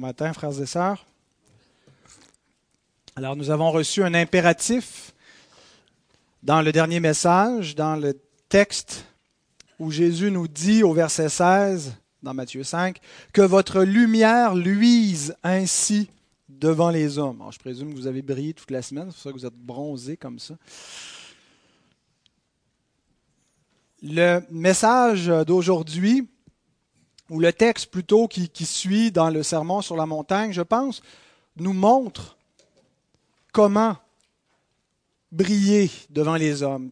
Matin, frères et sœurs. Alors, nous avons reçu un impératif dans le dernier message, dans le texte où Jésus nous dit au verset 16, dans Matthieu 5, que votre lumière luise ainsi devant les hommes. Alors, je présume que vous avez brillé toute la semaine, c'est pour ça que vous êtes bronzé comme ça. Le message d'aujourd'hui ou le texte plutôt qui, suit dans le sermon sur la montagne, je pense, nous montre comment briller devant les hommes.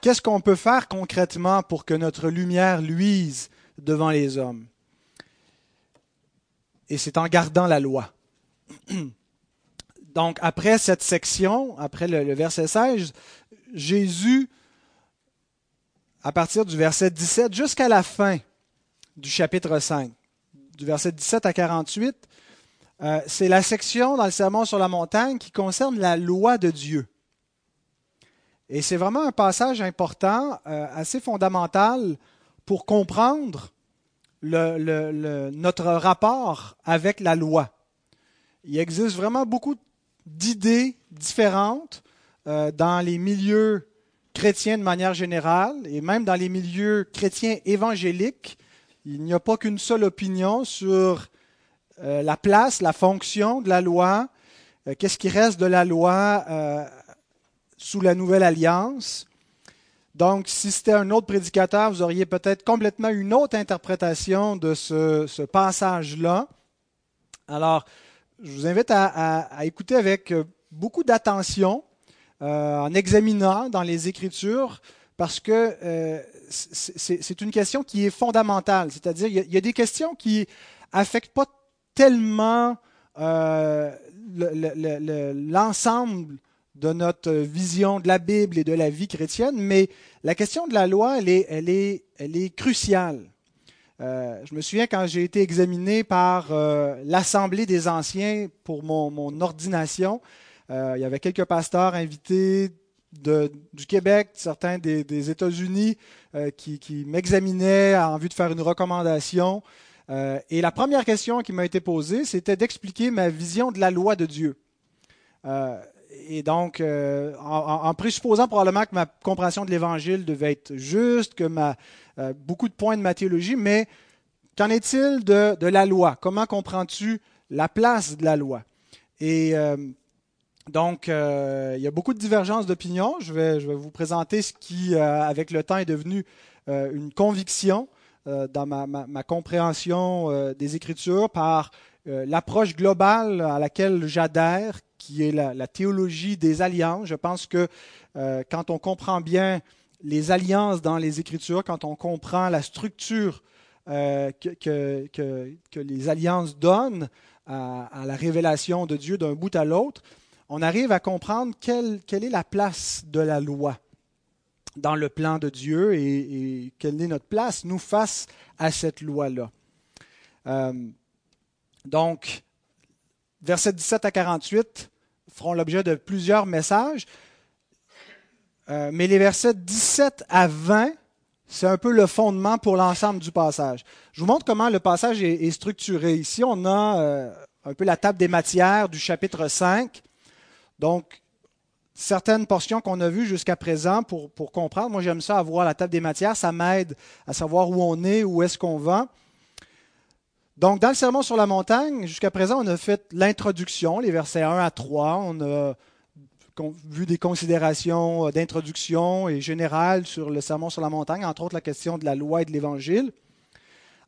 Qu'est-ce qu'on peut faire concrètement pour que notre lumière luise devant les hommes? Et c'est en gardant la loi. Donc, après cette section, après le, le verset 16, Jésus, à partir du verset 17 jusqu'à la fin, du chapitre 5, du verset 17 à 48. Euh, c'est la section dans le Sermon sur la montagne qui concerne la loi de Dieu. Et c'est vraiment un passage important, euh, assez fondamental pour comprendre notre rapport avec la loi. Il existe vraiment beaucoup d'idées différentes euh, dans les milieux chrétiens de manière générale et même dans les milieux chrétiens évangéliques il n'y a pas qu'une seule opinion sur euh, la place, la fonction de la loi, euh, qu'est-ce qui reste de la loi euh, sous la nouvelle alliance? Donc, si c'était un autre prédicateur, vous auriez peut-être complètement une autre interprétation de ce, passage-là. Alors, je vous invite à écouter avec beaucoup d'attention, en examinant dans les Écritures parce que euh, c'est une question qui est fondamentale. C'est-à-dire, il, y, a des questions qui affectent pas tellement euh, l'ensemble de notre vision de la Bible et de la vie chrétienne, mais la question de la loi, elle est, cruciale. Euh, je me souviens quand j'ai été examiné par l'Assemblée des Anciens pour mon ordination, il y avait quelques pasteurs invités du Québec, certains des, États-Unis euh, qui, m'examinaient en vue de faire une recommandation. Euh, et la première question qui m'a été posée, c'était d'expliquer ma vision de la loi de Dieu. Euh, et donc, en, présupposant probablement que ma compréhension de l'Évangile devait être juste, que ma, beaucoup de points de ma théologie, mais qu'en est-il de, de, la loi? Comment comprends-tu la place de la loi? Et donc, euh, il y a beaucoup de divergences d'opinion. Je vais, vous présenter ce qui, euh, avec le temps, est devenu euh, une conviction dans ma, compréhension des Écritures par l'approche globale à laquelle j'adhère, qui est la, théologie des alliances. Je pense que quand on comprend bien les alliances dans les Écritures, quand on comprend la structure que, les alliances donnent à la révélation de Dieu d'un bout à l'autre, on arrive à comprendre quelle, est la place de la loi dans le plan de Dieu et, quelle est notre place, nous, face à cette loi-là. Euh, donc, versets 17 à 48 feront l'objet de plusieurs messages, euh, mais les versets 17 à 20, c'est un peu le fondement pour l'ensemble du passage. Je vous montre comment le passage est, structuré. Ici, on a euh, un peu la table des matières du chapitre 5. Donc, certaines portions qu'on a vues jusqu'à présent pour, comprendre, moi j'aime ça avoir la table des matières, ça m'aide à savoir où on est, où est-ce qu'on va. Donc, dans le sermon sur la montagne, jusqu'à présent, on a fait l'introduction, les versets 1 à 3. On a vu des considérations d'introduction et générales sur le sermon sur la montagne, entre autres la question de la loi et de l'évangile.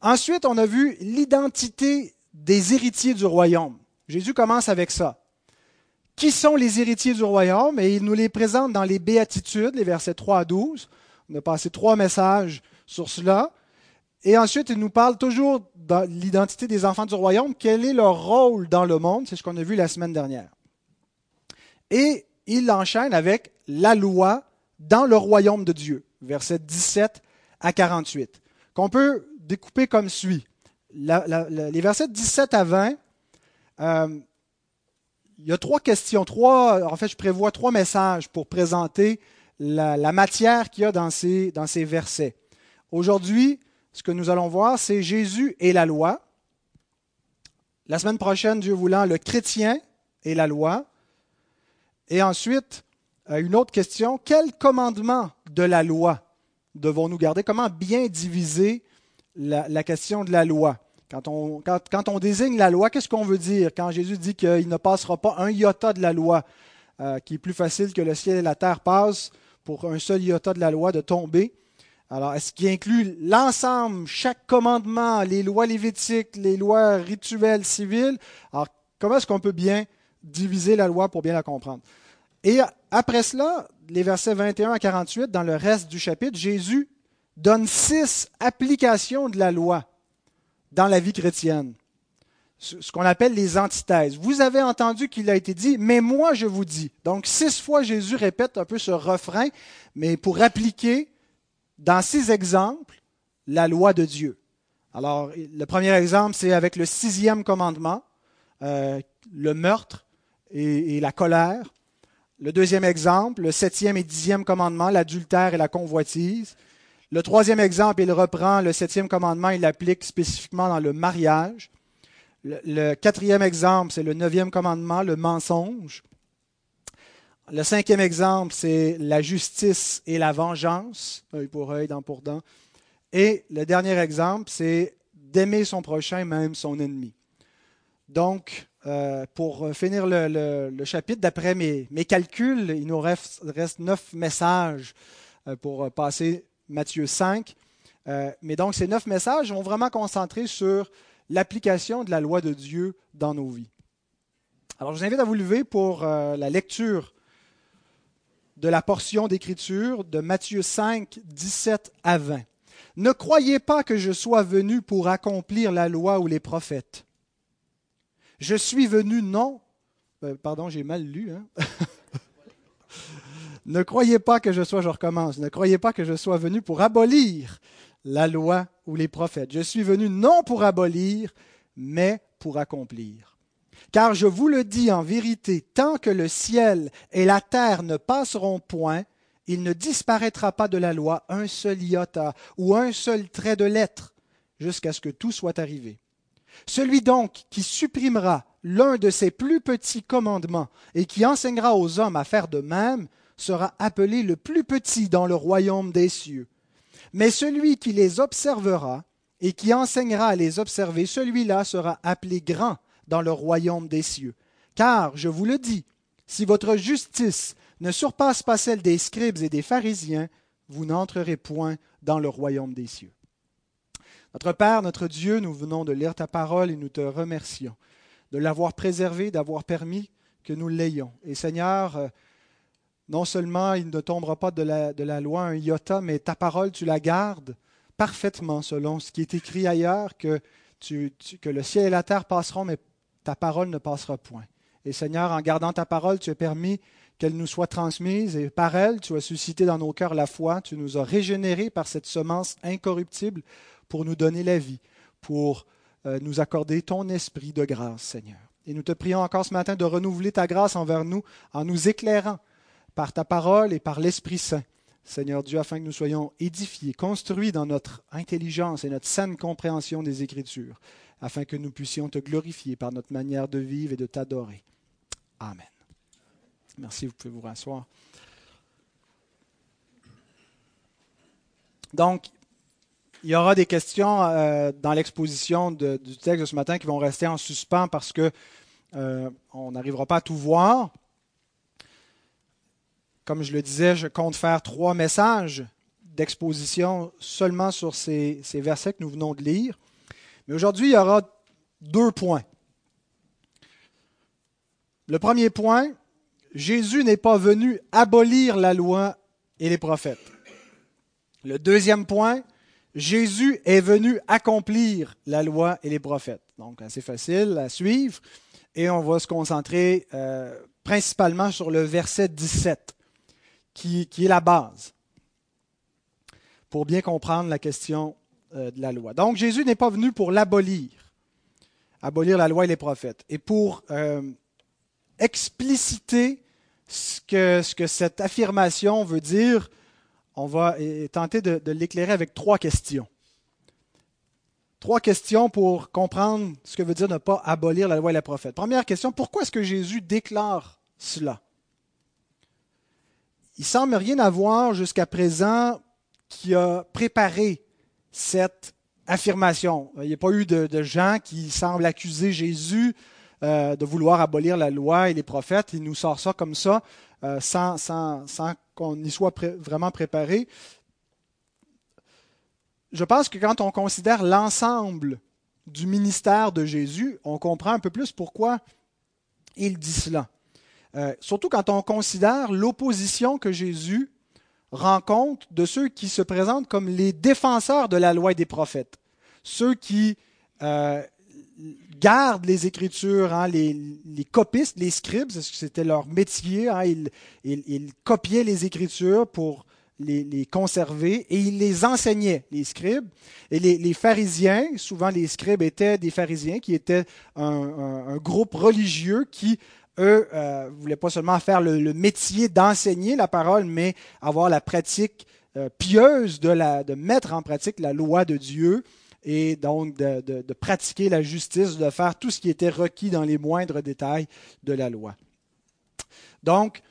Ensuite, on a vu l'identité des héritiers du royaume. Jésus commence avec ça qui sont les héritiers du royaume? Et il nous les présente dans les béatitudes, les versets 3 à 12. On a passé trois messages sur cela. Et ensuite, il nous parle toujours de l'identité des enfants du royaume, quel est leur rôle dans le monde, c'est ce qu'on a vu la semaine dernière. Et il enchaîne avec la loi dans le royaume de Dieu, versets 17 à 48, qu'on peut découper comme suit. les versets 17 à 20 il y a trois questions, trois, en fait, je prévois trois messages pour présenter la, matière qu'il y a dans ces, versets. Aujourd'hui, ce que nous allons voir, c'est Jésus et la loi. La semaine prochaine, Dieu voulant, le chrétien et la loi. Et ensuite, euh, une autre question, quel commandement de la loi devons-nous garder? Comment bien diviser la, question de la loi? Quand on, désigne la loi, qu'est-ce qu'on veut dire? Quand Jésus dit qu'il ne passera pas un iota de la loi, euh, qui est plus facile que le ciel et la terre passent pour un seul iota de la loi de tomber alors, est-ce qu'il inclut l'ensemble, chaque commandement, les lois lévitiques, les lois rituelles civiles? Alors, comment est-ce qu'on peut bien diviser la loi pour bien la comprendre? Et après cela, les versets 21 à 48, dans le reste du chapitre, Jésus donne six applications de la loi dans la vie chrétienne, ce qu'on appelle les antithèses. Vous avez entendu qu'il a été dit, mais moi je vous dis. Donc six fois Jésus répète un peu ce refrain, mais pour appliquer dans six exemples la loi de Dieu. Alors, le premier exemple, c'est avec le sixième commandement, euh, le meurtre et, la colère. Le deuxième exemple, le septième et dixième commandement, l'adultère et la convoitise. Le troisième exemple, il reprend le septième commandement, il l'applique spécifiquement dans le mariage. le quatrième exemple, c'est le neuvième commandement, le mensonge. Le cinquième exemple, c'est la justice et la vengeance, œil pour œil, dent pour dent. Et le dernier exemple, c'est d'aimer son prochain, même son ennemi. Donc, euh, pour finir le, chapitre, d'après mes, calculs, il nous reste, neuf messages euh, pour passer Matthieu 5. Euh, mais donc, ces neuf messages vont vraiment concentrer sur l'application de la loi de Dieu dans nos vies. Alors, je vous invite à vous lever pour la lecture de la portion d'écriture de Matthieu 5, 17 à 20. Ne croyez pas que je sois venu pour accomplir la loi ou les prophètes. Je suis venu non. Euh, pardon, j'ai mal lu. Hein? ne croyez pas que je sois, je recommence, ne croyez pas que je sois venu pour abolir la loi ou les prophètes. Je suis venu non pour abolir, mais pour accomplir. Car je vous le dis en vérité, tant que le ciel et la terre ne passeront point, il ne disparaîtra pas de la loi un seul iota ou un seul trait de lettre, jusqu'à ce que tout soit arrivé. Celui donc qui supprimera l'un de ces plus petits commandements et qui enseignera aux hommes à faire de même sera appelé le plus petit dans le royaume des cieux. Mais celui qui les observera et qui enseignera à les observer, celui-là sera appelé grand dans le royaume des cieux. Car, je vous le dis, si votre justice ne surpasse pas celle des scribes et des pharisiens, vous n'entrerez point dans le royaume des cieux. Notre Père, notre Dieu, nous venons de lire ta parole et nous te remercions de l'avoir préservé, d'avoir permis que nous l'ayons. Et Seigneur, euh, non seulement il ne tombera pas de la, loi un iota, mais ta parole, tu la gardes parfaitement selon ce qui est écrit ailleurs, que, que le ciel et la terre passeront, mais ta parole ne passera point. Et Seigneur, en gardant ta parole, tu as permis qu'elle nous soit transmise et par elle, tu as suscité dans nos cœurs la foi, tu nous as régénérés par cette semence incorruptible pour nous donner la vie, pour euh, nous accorder ton esprit de grâce, Seigneur. Et nous te prions encore ce matin de renouveler ta grâce envers nous en nous éclairant par ta parole et par l'Esprit Saint. Seigneur Dieu, afin que nous soyons édifiés, construits dans notre intelligence et notre saine compréhension des Écritures afin que nous puissions te glorifier par notre manière de vivre et de t'adorer. Amen. Merci, vous pouvez vous rasseoir. Donc, il y aura des questions euh, dans l'exposition du texte de ce matin qui vont rester en suspens parce que euh, on n'arrivera pas à tout voir. Comme je le disais, je compte faire trois messages d'exposition seulement sur ces versets que nous venons de lire. Mais aujourd'hui, il y aura deux points. Le premier point, Jésus n'est pas venu abolir la loi et les prophètes. Le deuxième point, Jésus est venu accomplir la loi et les prophètes. Donc, assez facile à suivre. Et on va se concentrer euh, principalement sur le verset 17, qui, est la base, pour bien comprendre la question euh, de la loi. Donc Jésus n'est pas venu pour l'abolir, abolir la loi et les prophètes, et pour euh, expliciter ce que, cette affirmation veut dire, on va tenter de, l'éclairer avec trois questions. trois questions pour comprendre ce que veut dire ne pas abolir la loi et les prophètes. Première question, pourquoi est-ce que Jésus déclare cela? Il semble rien avoir jusqu'à présent qui a préparé cette affirmation. Il n'y a pas eu de, gens qui semblent accuser Jésus euh, de vouloir abolir la loi et les prophètes. Il nous sort ça comme ça, euh, sans, qu'on y soit vraiment préparé. Je pense que quand on considère l'ensemble du ministère de Jésus, on comprend un peu plus pourquoi il dit cela. Euh, surtout quand on considère l'opposition que Jésus rencontre de ceux qui se présentent comme les défenseurs de la loi et des prophètes, ceux qui euh, gardent les Écritures, hein, les, copistes, les scribes, c'était leur métier, hein, ils, copiaient les Écritures pour les, conserver et ils les enseignaient, les scribes. Et les, pharisiens, souvent les scribes étaient des pharisiens qui étaient un groupe religieux qui eux, ne euh, voulaient pas seulement faire le, métier d'enseigner la parole, mais avoir la pratique euh, pieuse de, mettre en pratique la loi de Dieu et donc de, de, pratiquer la justice, de faire tout ce qui était requis dans les moindres détails de la loi. Donc,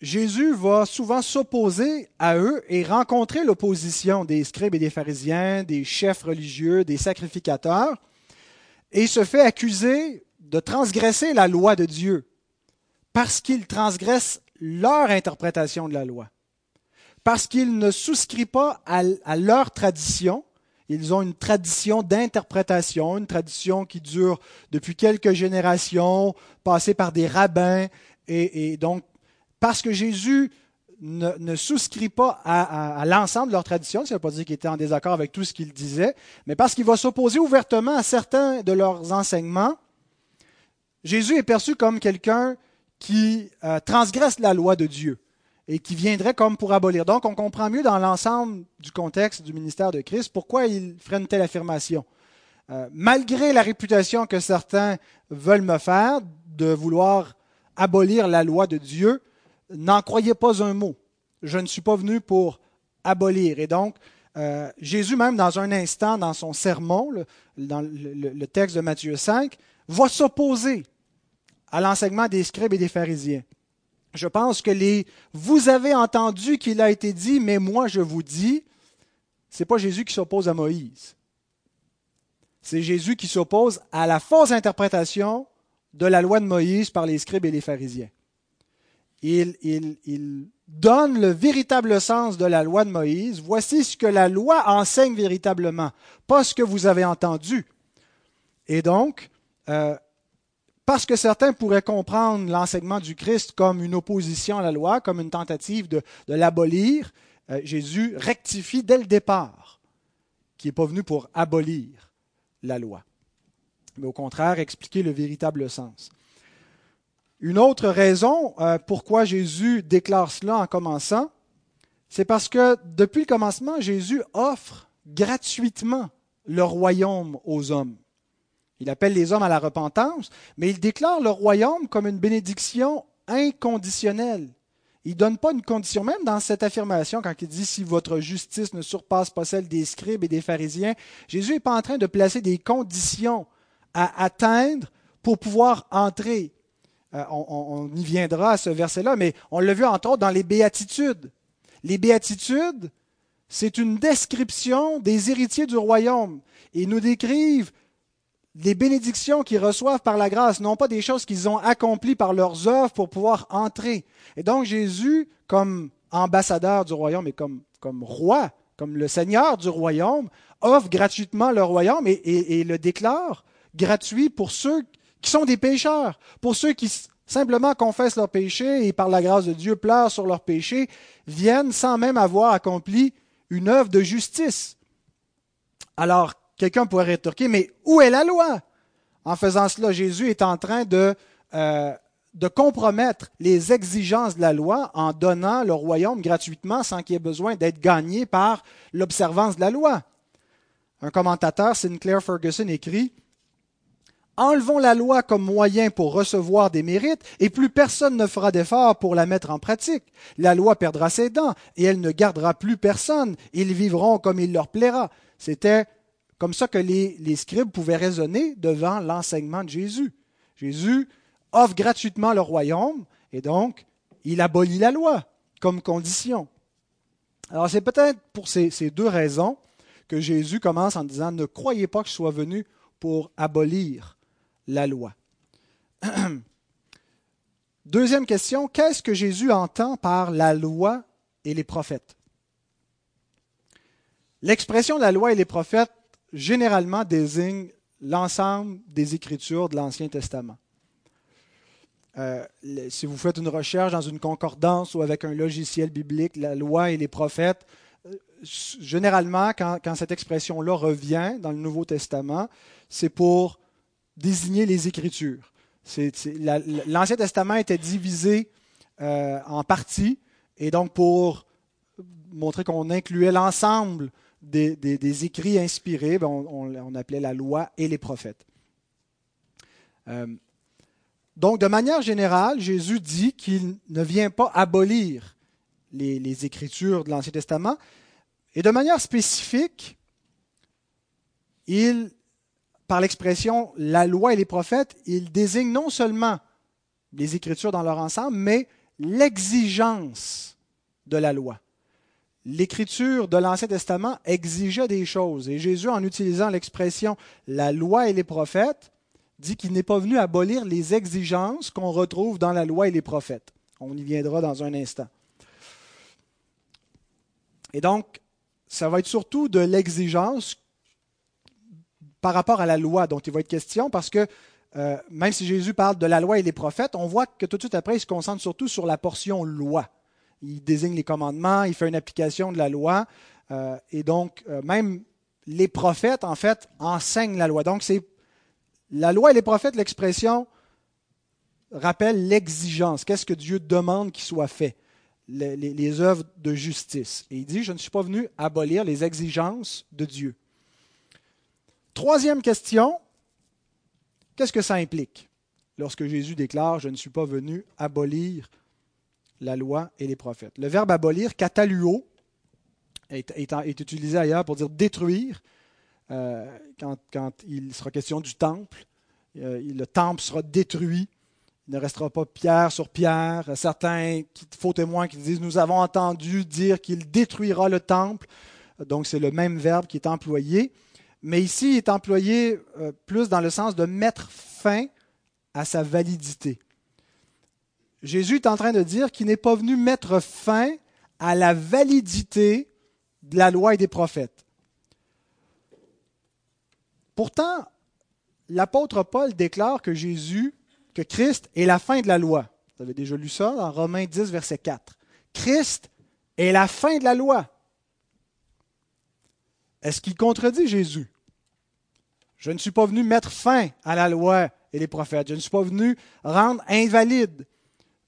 Jésus va souvent s'opposer à eux et rencontrer l'opposition des scribes et des pharisiens, des chefs religieux, des sacrificateurs, et se fait accuser de transgresser la loi de Dieu parce qu'ils transgressent leur interprétation de la loi, parce qu'ils ne souscrivent pas à, leur tradition. Ils ont une tradition d'interprétation, une tradition qui dure depuis quelques générations, passée par des rabbins. Et, donc, parce que Jésus ne, souscrit pas à, l'ensemble de leur tradition, ça ne veut pas dire qu'il était en désaccord avec tout ce qu'il disait, mais parce qu'il va s'opposer ouvertement à certains de leurs enseignements, Jésus est perçu comme quelqu'un qui euh, transgresse la loi de Dieu et qui viendrait comme pour abolir. Donc, on comprend mieux dans l'ensemble du contexte du ministère de Christ pourquoi il ferait une telle affirmation. Euh, malgré la réputation que certains veulent me faire de vouloir abolir la loi de Dieu, n'en croyez pas un mot. Je ne suis pas venu pour abolir. Et donc, euh, Jésus, même dans un instant, dans son sermon, dans le texte de Matthieu 5, va s'opposer à l'enseignement des scribes et des pharisiens. Je pense que les vous avez entendu qu'il a été dit, mais moi je vous dis, c'est pas Jésus qui s'oppose à Moïse. C'est Jésus qui s'oppose à la fausse interprétation de la loi de Moïse par les scribes et les pharisiens. Il, il, il, donne le véritable sens de la loi de Moïse. Voici ce que la loi enseigne véritablement, pas ce que vous avez entendu. Et donc, euh, parce que certains pourraient comprendre l'enseignement du Christ comme une opposition à la loi, comme une tentative de, l'abolir, euh, Jésus rectifie dès le départ qu'il n'est pas venu pour abolir la loi, mais au contraire expliquer le véritable sens. Une autre raison euh, pourquoi Jésus déclare cela en commençant, c'est parce que depuis le commencement, Jésus offre gratuitement le royaume aux hommes. Il appelle les hommes à la repentance, mais il déclare le royaume comme une bénédiction inconditionnelle. Il ne donne pas une condition, même dans cette affirmation, quand il dit si votre justice ne surpasse pas celle des scribes et des pharisiens, Jésus n'est pas en train de placer des conditions à atteindre pour pouvoir entrer. Euh, on, y viendra à ce verset-là, mais on l'a vu entre autres dans les béatitudes. Les béatitudes, c'est une description des héritiers du royaume. Ils nous décrivent les bénédictions qu'ils reçoivent par la grâce, non pas des choses qu'ils ont accomplies par leurs œuvres pour pouvoir entrer. Et donc Jésus, comme ambassadeur du royaume et comme, comme roi, comme le Seigneur du royaume, offre gratuitement le royaume et, le déclare gratuit pour ceux qui sont des pécheurs, pour ceux qui simplement confessent leurs péchés et par la grâce de Dieu pleurent sur leurs péchés, viennent sans même avoir accompli une œuvre de justice. Alors, Quelqu'un pourrait rétorquer, mais où est la loi? En faisant cela, Jésus est en train de, euh, de compromettre les exigences de la loi en donnant le royaume gratuitement sans qu'il y ait besoin d'être gagné par l'observance de la loi. Un commentateur, Sinclair Ferguson, écrit Enlevons la loi comme moyen pour recevoir des mérites, et plus personne ne fera d'effort pour la mettre en pratique. La loi perdra ses dents, et elle ne gardera plus personne. Ils vivront comme il leur plaira. C'était comme ça que les, scribes pouvaient raisonner devant l'enseignement de Jésus. Jésus offre gratuitement le royaume et donc il abolit la loi comme condition. Alors c'est peut-être pour ces, deux raisons que Jésus commence en disant ne croyez pas que je sois venu pour abolir la loi. Deuxième question, qu'est-ce que Jésus entend par la loi et les prophètes? L'expression la loi et les prophètes généralement désigne l'ensemble des écritures de l'Ancien Testament. Euh, si vous faites une recherche dans une concordance ou avec un logiciel biblique, la loi et les prophètes, euh, généralement, quand, cette expression-là revient dans le Nouveau Testament, c'est pour désigner les Écritures. L'Ancien Testament était divisé euh, en parties, et donc pour montrer qu'on incluait l'ensemble des, écrits inspirés, ben, on, on, appelait la loi et les prophètes. Euh, donc, de manière générale, Jésus dit qu'il ne vient pas abolir les, les Écritures de l'Ancien Testament, et de manière spécifique, il par l'expression la loi et les prophètes, il désigne non seulement les Écritures dans leur ensemble, mais l'exigence de la loi. L'écriture de l'Ancien Testament exigeait des choses. Et Jésus, en utilisant l'expression la loi et les prophètes, dit qu'il n'est pas venu abolir les exigences qu'on retrouve dans la loi et les prophètes. On y viendra dans un instant. Et donc, ça va être surtout de l'exigence par rapport à la loi dont il va être question, parce que euh, même si Jésus parle de la loi et les prophètes, on voit que tout de suite après, il se concentre surtout sur la portion loi. Il désigne les commandements, il fait une application de la loi, euh, et donc euh, même les prophètes, en fait, enseignent la loi. Donc c'est la loi et les prophètes, l'expression rappelle l'exigence. Qu'est-ce que Dieu demande qu'il soit fait? Les, les œuvres de justice. Et il dit, je ne suis pas venu abolir les exigences de Dieu. Troisième question, qu'est-ce que ça implique? Lorsque Jésus déclare Je ne suis pas venu abolir la loi et les prophètes Le verbe abolir, kataluo, est, est, utilisé ailleurs pour dire détruire euh, quand, il sera question du temple. Euh, le temple sera détruit. Il ne restera pas pierre sur pierre. Certains faux témoins qui disent Nous avons entendu dire qu'il détruira le temple. Donc c'est le même verbe qui est employé mais ici il est employé euh, plus dans le sens de mettre fin à sa validité. Jésus est en train de dire qu'il n'est pas venu mettre fin à la validité de la loi et des prophètes. Pourtant, l'apôtre Paul déclare que Jésus, que Christ est la fin de la loi. Vous avez déjà lu ça dans Romains 10, verset 4. Christ est la fin de la loi. Est-ce qu'il contredit Jésus? Je ne suis pas venu mettre fin à la loi et les prophètes. Je ne suis pas venu rendre invalide,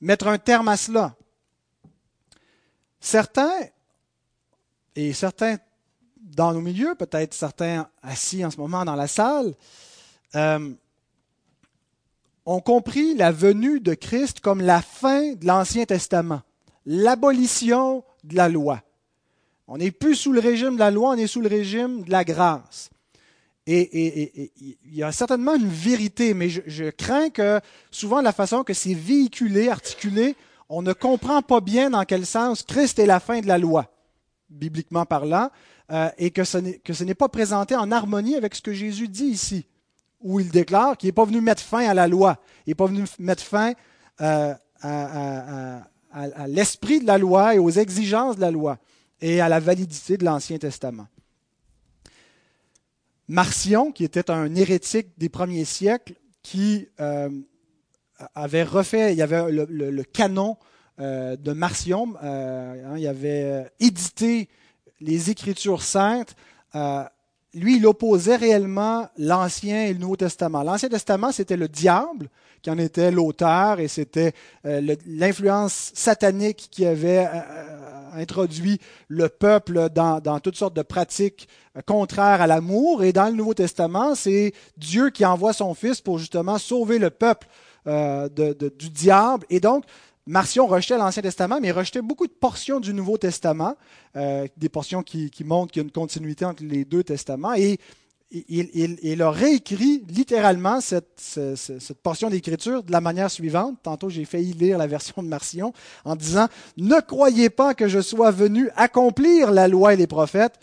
mettre un terme à cela. Certains, et certains dans nos milieux, peut-être certains assis en ce moment dans la salle, euh, ont compris la venue de Christ comme la fin de l'Ancien Testament, l'abolition de la loi. On n'est plus sous le régime de la loi, on est sous le régime de la grâce. Et, il y a certainement une vérité, mais je, crains que souvent la façon que c'est véhiculé, articulé, on ne comprend pas bien dans quel sens Christ est la fin de la loi, bibliquement parlant, euh, et que ce n'est pas présenté en harmonie avec ce que Jésus dit ici, où il déclare qu'il n'est pas venu mettre fin à la loi, il n'est pas venu mettre fin euh, à l'esprit de la loi et aux exigences de la loi et à la validité de l'Ancien Testament. Marcion, qui était un hérétique des premiers siècles, qui euh, avait refait, il y avait le, canon euh, de Marcion, euh, hein, il avait édité les Écritures saintes. lui, il opposait réellement l'Ancien et le Nouveau Testament. L'Ancien Testament, c'était le diable qui en était l'auteur et c'était l'influence satanique qui avait introduit le peuple dans, toutes sortes de pratiques euh, contraires à l'amour. Et dans le Nouveau Testament, c'est Dieu qui envoie son Fils pour justement sauver le peuple euh, du diable. Et donc, Marcion rejetait l'Ancien Testament, mais il rejetait beaucoup de portions du Nouveau Testament, euh, des portions qui, montrent qu'il y a une continuité entre les deux testaments. Et il, a réécrit littéralement cette, portion d'écriture de la manière suivante. Tantôt, j'ai failli lire la version de Marcion en disant Ne croyez pas que je sois venu accomplir la loi et les prophètes,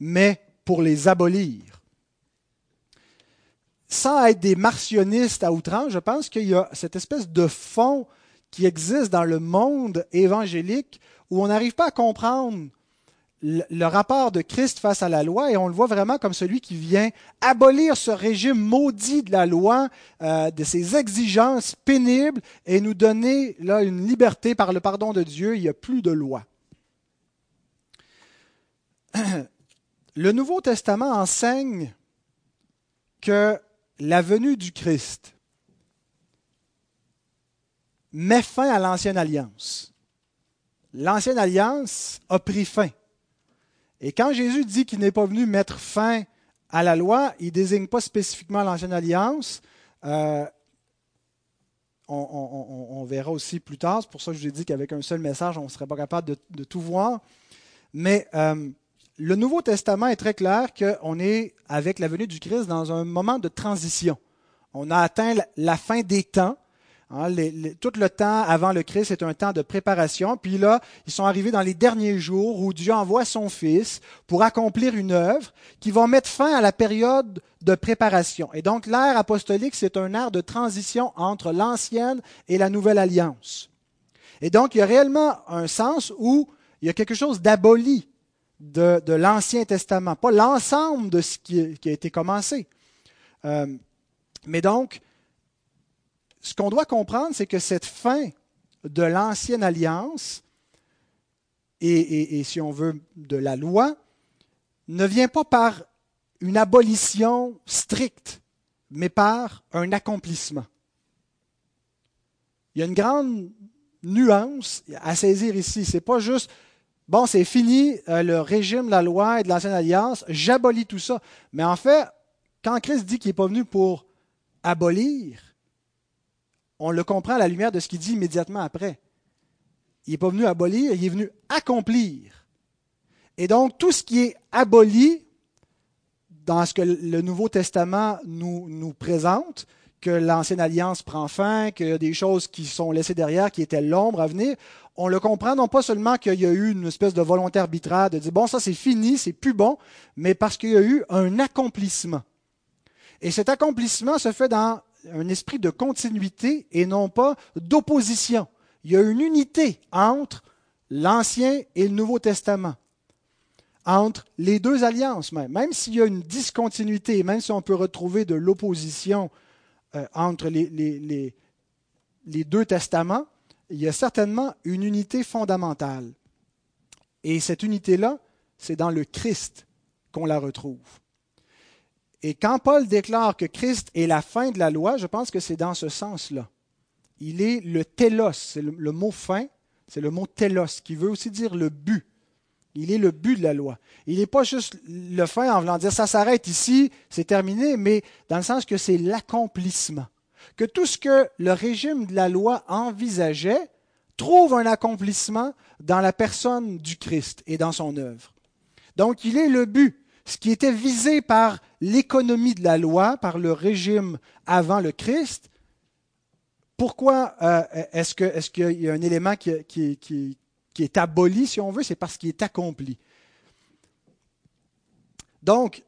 mais pour les abolir. Sans être des martionnistes à outrance, je pense qu'il y a cette espèce de fond qui existe dans le monde évangélique où on n'arrive pas à comprendre le, rapport de Christ face à la loi et on le voit vraiment comme celui qui vient abolir ce régime maudit de la loi, euh, de ses exigences pénibles et nous donner là une liberté par le pardon de Dieu. Il n'y a plus de loi. Le Nouveau Testament enseigne que la venue du Christ met fin à l'ancienne alliance. L'ancienne alliance a pris fin. Et quand Jésus dit qu'il n'est pas venu mettre fin à la loi, il ne désigne pas spécifiquement l'ancienne alliance. Euh, on, verra aussi plus tard. C'est pour ça que je vous ai dit qu'avec un seul message, on ne serait pas capable de, tout voir. Mais euh, le Nouveau Testament est très clair qu'on est, avec la venue du Christ, dans un moment de transition. On a atteint la fin des temps. Hein, tout le temps avant le Christ est un temps de préparation. Puis là, ils sont arrivés dans les derniers jours où Dieu envoie son Fils pour accomplir une œuvre qui va mettre fin à la période de préparation. Et donc l'ère apostolique, c'est un ère de transition entre l'ancienne et la nouvelle alliance. Et donc il y a réellement un sens où il y a quelque chose d'aboli de, l'Ancien Testament, pas l'ensemble de ce qui, a été commencé. Euh, mais donc, ce qu'on doit comprendre, c'est que cette fin de l'ancienne alliance, et, si on veut de la loi, ne vient pas par une abolition stricte, mais par un accomplissement. Il y a une grande nuance à saisir ici. Ce n'est pas juste, bon, c'est fini euh, le régime la loi et de l'ancienne alliance, j'abolis tout ça. Mais en fait, quand Christ dit qu'il n'est pas venu pour abolir, on le comprend à la lumière de ce qu'il dit immédiatement après. Il n'est pas venu abolir, il est venu accomplir. Et donc, tout ce qui est aboli dans ce que le Nouveau Testament nous, nous présente, que l'Ancienne Alliance prend fin, a des choses qui sont laissées derrière, qui étaient l'ombre à venir, on le comprend non pas seulement qu'il y a eu une espèce de volonté arbitraire de dire, bon, ça c'est fini, c'est plus bon, mais parce qu'il y a eu un accomplissement. Et cet accomplissement se fait dans un esprit de continuité et non pas d'opposition. Il y a une unité entre l'Ancien et le Nouveau Testament, entre les deux alliances même. S'il y a une discontinuité, même si on peut retrouver de l'opposition euh, entre les deux testaments, il y a certainement une unité fondamentale. Et cette unité-là, c'est dans le Christ qu'on la retrouve. Et quand Paul déclare que Christ est la fin de la loi, je pense que c'est dans ce sens-là. Il est le télos, c'est le, mot fin, c'est le mot télos, qui veut aussi dire le but. Il est le but de la loi. Il n'est pas juste le fin en voulant dire ça s'arrête ici, c'est terminé, mais dans le sens que c'est l'accomplissement. Que tout ce que le régime de la loi envisageait trouve un accomplissement dans la personne du Christ et dans son œuvre. Donc il est le but ce qui était visé par l'économie de la loi, par le régime avant le Christ, pourquoi euh, est-ce qu'il y a un élément qui, est aboli, si on veut? C'est parce qu'il est accompli. Donc,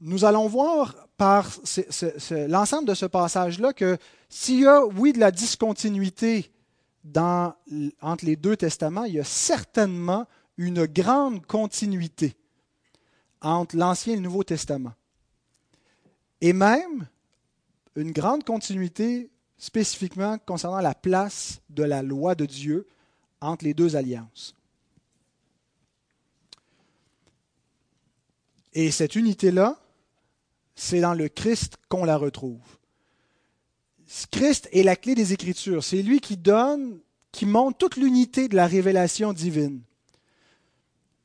nous allons voir par l'ensemble de ce passage-là que s'il y a, oui, de la discontinuité entre les deux testaments, il y a certainement une grande continuité entre l'Ancien et le Nouveau Testament. Et même une grande continuité spécifiquement concernant la place de la loi de Dieu entre les deux alliances. Et cette unité-là, c'est dans le Christ qu'on la retrouve. Christ est la clé des Écritures. C'est lui qui donne, qui montre toute l'unité de la révélation divine.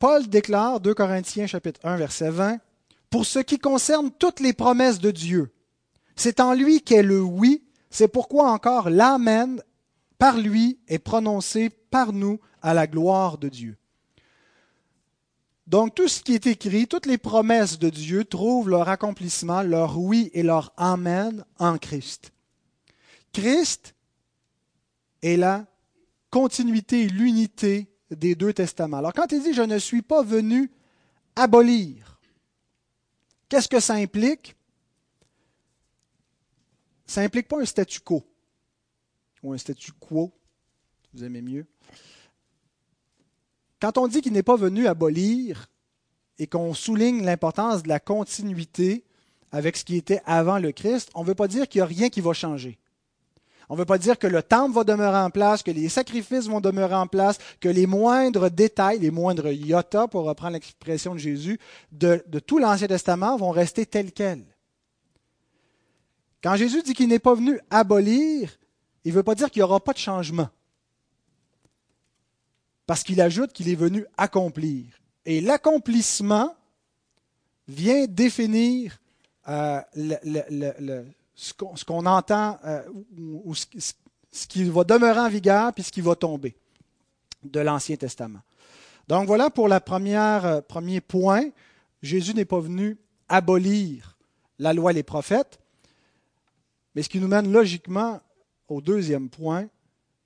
Paul déclare, 2 Corinthiens chapitre 1 verset 20, Pour ce qui concerne toutes les promesses de Dieu, c'est en lui qu'est le oui, c'est pourquoi encore l'Amen par lui est prononcé par nous à la gloire de Dieu. Donc tout ce qui est écrit, toutes les promesses de Dieu trouvent leur accomplissement, leur oui et leur amen en Christ. Christ est la continuité, l'unité des deux testaments. Alors quand il dit je ne suis pas venu abolir, qu'est-ce que ça implique? Ça n'implique pas un statu quo ou un statu quo, vous aimez mieux. Quand on dit qu'il n'est pas venu abolir et qu'on souligne l'importance de la continuité avec ce qui était avant le Christ, on ne veut pas dire qu'il n'y a rien qui va changer. On ne veut pas dire que le temple va demeurer en place, que les sacrifices vont demeurer en place, que les moindres détails, les moindres iota, pour reprendre l'expression de Jésus, de, tout l'Ancien Testament vont rester tels quels. Quand Jésus dit qu'il n'est pas venu abolir, il ne veut pas dire qu'il n'y aura pas de changement parce qu'il ajoute qu'il est venu accomplir. Et l'accomplissement vient définir euh, ce qu'on entend euh, ou, ce, qui va demeurer en vigueur puis ce qui va tomber de l'Ancien Testament. Donc voilà pour le euh, premier point. Jésus n'est pas venu abolir la loi et les prophètes, mais ce qui nous mène logiquement au deuxième point,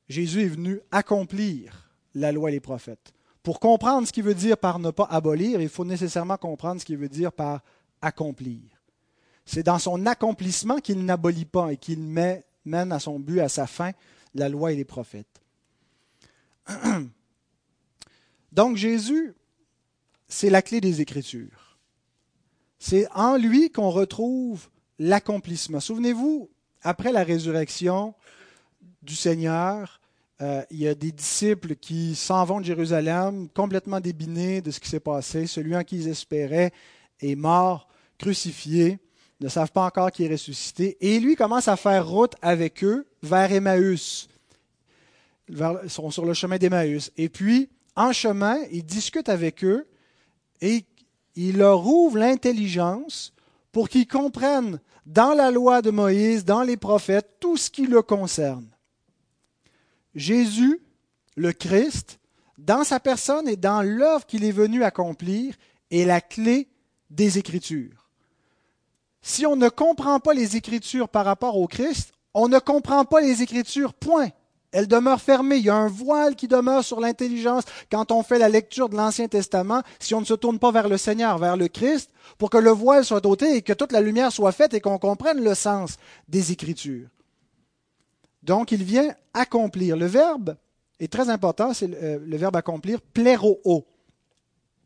Jésus est venu accomplir la loi et les prophètes. Pour comprendre ce qu'il veut dire par ne pas abolir, il faut nécessairement comprendre ce qu'il veut dire par accomplir. C'est dans son accomplissement qu'il n'abolit pas et qu'il mène à son but, à sa fin, la loi et les prophètes. Donc Jésus, c'est la clé des Écritures. C'est en lui qu'on retrouve l'accomplissement. Souvenez-vous, après la résurrection du Seigneur, euh, il y a des disciples qui s'en vont de Jérusalem, complètement débinés de ce qui s'est passé. Celui en qui ils espéraient est mort, crucifié, ne savent pas encore qu'il est ressuscité. Et lui commence à faire route avec eux vers Emmaüs. ils sont sur le chemin d'Emmaüs. Et puis, en chemin, il discute avec eux et il leur ouvre l'intelligence pour qu'ils comprennent dans la loi de Moïse, dans les prophètes, tout ce qui le concerne. Jésus, le Christ, dans sa personne et dans l'œuvre qu'il est venu accomplir, est la clé des Écritures. Si on ne comprend pas les Écritures par rapport au Christ, on ne comprend pas les Écritures, point. Elles demeurent fermées. Il y a un voile qui demeure sur l'intelligence quand on fait la lecture de l'Ancien Testament, si on ne se tourne pas vers le Seigneur, vers le Christ, pour que le voile soit ôté et que toute la lumière soit faite et qu'on comprenne le sens des Écritures. Donc, il vient accomplir. Le verbe est très important, c'est le, verbe accomplir, pléro,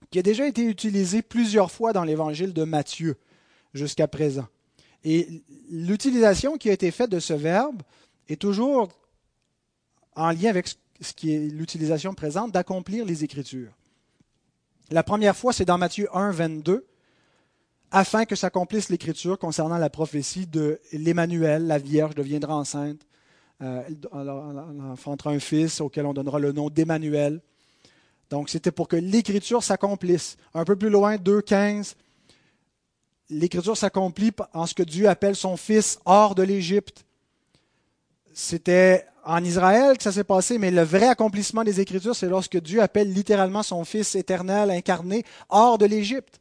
qui a déjà été utilisé plusieurs fois dans l'évangile de Matthieu jusqu'à présent. Et l'utilisation qui a été faite de ce verbe est toujours en lien avec ce qui est l'utilisation présente d'accomplir les Écritures. La première fois, c'est dans Matthieu 1, 22, afin que s'accomplisse l'Écriture concernant la prophétie de l'Emmanuel, la Vierge deviendra enceinte euh, enfantera un fils auquel on donnera le nom d'Emmanuel. Donc c'était pour que l'écriture s'accomplisse. Un peu plus loin, 2.15, l'écriture s'accomplit en ce que Dieu appelle son fils hors de l'Égypte. C'était en Israël que ça s'est passé, mais le vrai accomplissement des Écritures, c'est lorsque Dieu appelle littéralement son Fils éternel, incarné, hors de l'Égypte.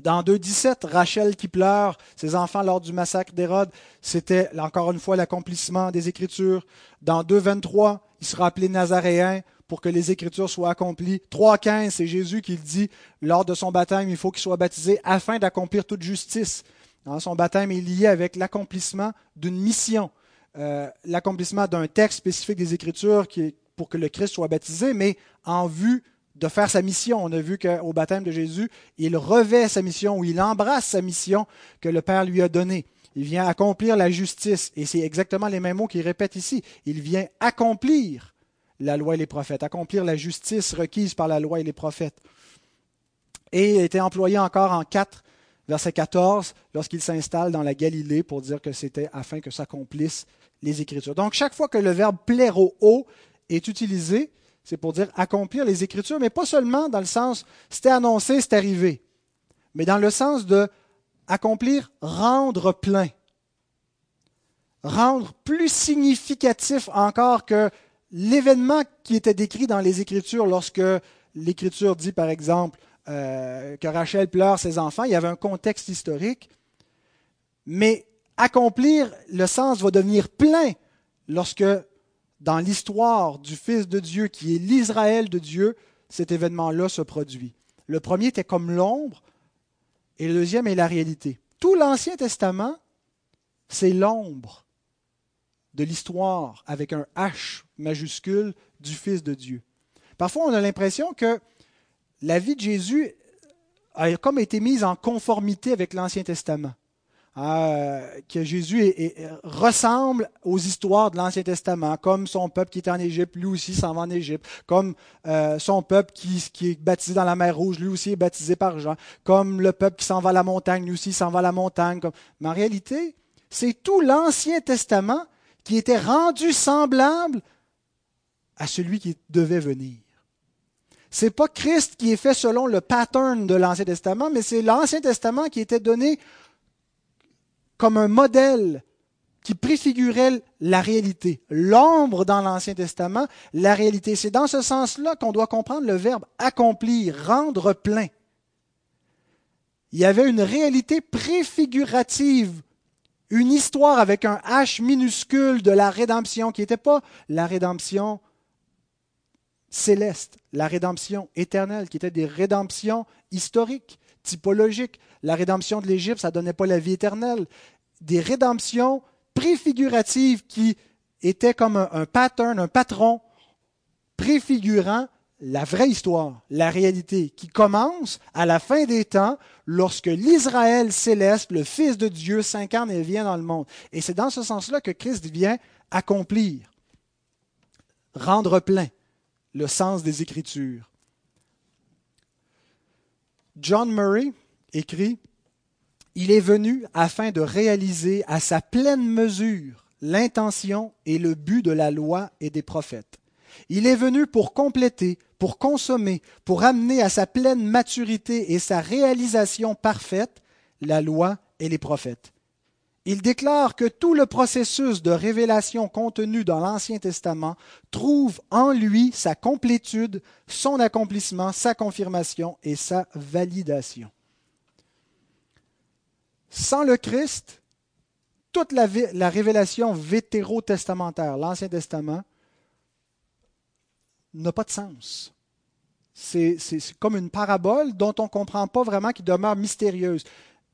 Dans 2.17, Rachel qui pleure, ses enfants lors du massacre d'Hérode, c'était encore une fois l'accomplissement des Écritures. Dans 2.23, il sera appelé Nazaréen pour que les Écritures soient accomplies. 3.15, c'est Jésus qui le dit, lors de son baptême, il faut qu'il soit baptisé afin d'accomplir toute justice. Son baptême est lié avec l'accomplissement d'une mission, euh, l'accomplissement d'un texte spécifique des Écritures pour que le Christ soit baptisé, mais en vue de faire sa mission. On a vu qu'au baptême de Jésus, il revêt sa mission ou il embrasse sa mission que le Père lui a donnée. Il vient accomplir la justice. Et c'est exactement les mêmes mots qu'il répète ici. Il vient accomplir la loi et les prophètes, accomplir la justice requise par la loi et les prophètes. Et il était employé encore en 4, verset 14, lorsqu'il s'installe dans la Galilée pour dire que c'était afin que s'accomplissent les Écritures. Donc chaque fois que le verbe haut est utilisé, c'est pour dire accomplir les Écritures, mais pas seulement dans le sens c'était annoncé, c'est arrivé, mais dans le sens de accomplir, rendre plein, rendre plus significatif encore que l'événement qui était décrit dans les Écritures lorsque l'Écriture dit, par exemple, euh, que Rachel pleure ses enfants, il y avait un contexte historique. Mais accomplir, le sens va devenir plein lorsque, dans l'histoire du Fils de Dieu, qui est l'Israël de Dieu, cet événement-là se produit. Le premier était comme l'ombre, et le deuxième est la réalité. Tout l'Ancien Testament, c'est l'ombre de l'histoire avec un H majuscule du Fils de Dieu. Parfois, on a l'impression que la vie de Jésus a comme été mise en conformité avec l'Ancien Testament. Ah, que Jésus ressemble aux histoires de l'Ancien Testament, comme son peuple qui est en Égypte, lui aussi s'en va en Égypte, comme euh, son peuple qui, qui, est baptisé dans la mer Rouge, lui aussi est baptisé par Jean, comme le peuple qui s'en va à la montagne, lui aussi s'en va à la montagne. Mais en réalité, c'est tout l'Ancien Testament qui était rendu semblable à celui qui devait venir. C'est pas Christ qui est fait selon le pattern de l'Ancien Testament, mais c'est l'Ancien Testament qui était donné comme un modèle qui préfigurait la réalité. L'ombre dans l'Ancien Testament, la réalité. C'est dans ce sens-là qu'on doit comprendre le verbe accomplir, rendre plein. Il y avait une réalité préfigurative, une histoire avec un H minuscule de la rédemption qui n'était pas la rédemption céleste, la rédemption éternelle, qui était des rédemptions historiques typologique. La rédemption de l'Égypte, ça ne donnait pas la vie éternelle. Des rédemptions préfiguratives qui étaient comme un, pattern, un patron préfigurant la vraie histoire, la réalité, qui commence à la fin des temps lorsque l'Israël céleste, le Fils de Dieu, s'incarne et vient dans le monde. Et c'est dans ce sens-là que Christ vient accomplir, rendre plein le sens des Écritures. John Murray écrit Il est venu afin de réaliser à sa pleine mesure l'intention et le but de la loi et des prophètes. Il est venu pour compléter, pour consommer, pour amener à sa pleine maturité et sa réalisation parfaite la loi et les prophètes. Il déclare que tout le processus de révélation contenu dans l'Ancien Testament trouve en lui sa complétude, son accomplissement, sa confirmation et sa validation. Sans le Christ, toute la, révélation vétérotestamentaire, l'Ancien Testament, n'a pas de sens. C'est comme une parabole dont on ne comprend pas vraiment, qui demeure mystérieuse.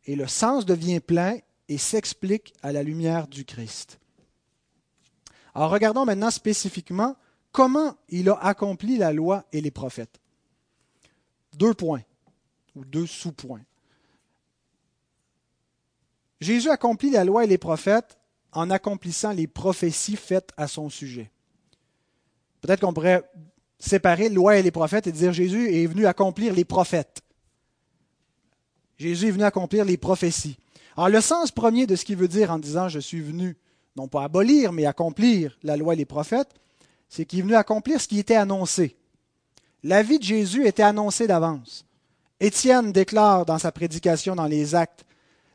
Et le sens devient plein et s'explique à la lumière du Christ. Alors regardons maintenant spécifiquement comment il a accompli la loi et les prophètes. Deux points, ou deux sous-points. Jésus accomplit la loi et les prophètes en accomplissant les prophéties faites à son sujet. Peut-être qu'on pourrait séparer loi et les prophètes et dire Jésus est venu accomplir les prophètes. Jésus est venu accomplir les prophéties. Alors, le sens premier de ce qu'il veut dire en disant je suis venu, non pas abolir, mais accomplir la loi et les prophètes, c'est qu'il est venu accomplir ce qui était annoncé. La vie de Jésus était annoncée d'avance. Étienne déclare dans sa prédication dans les actes,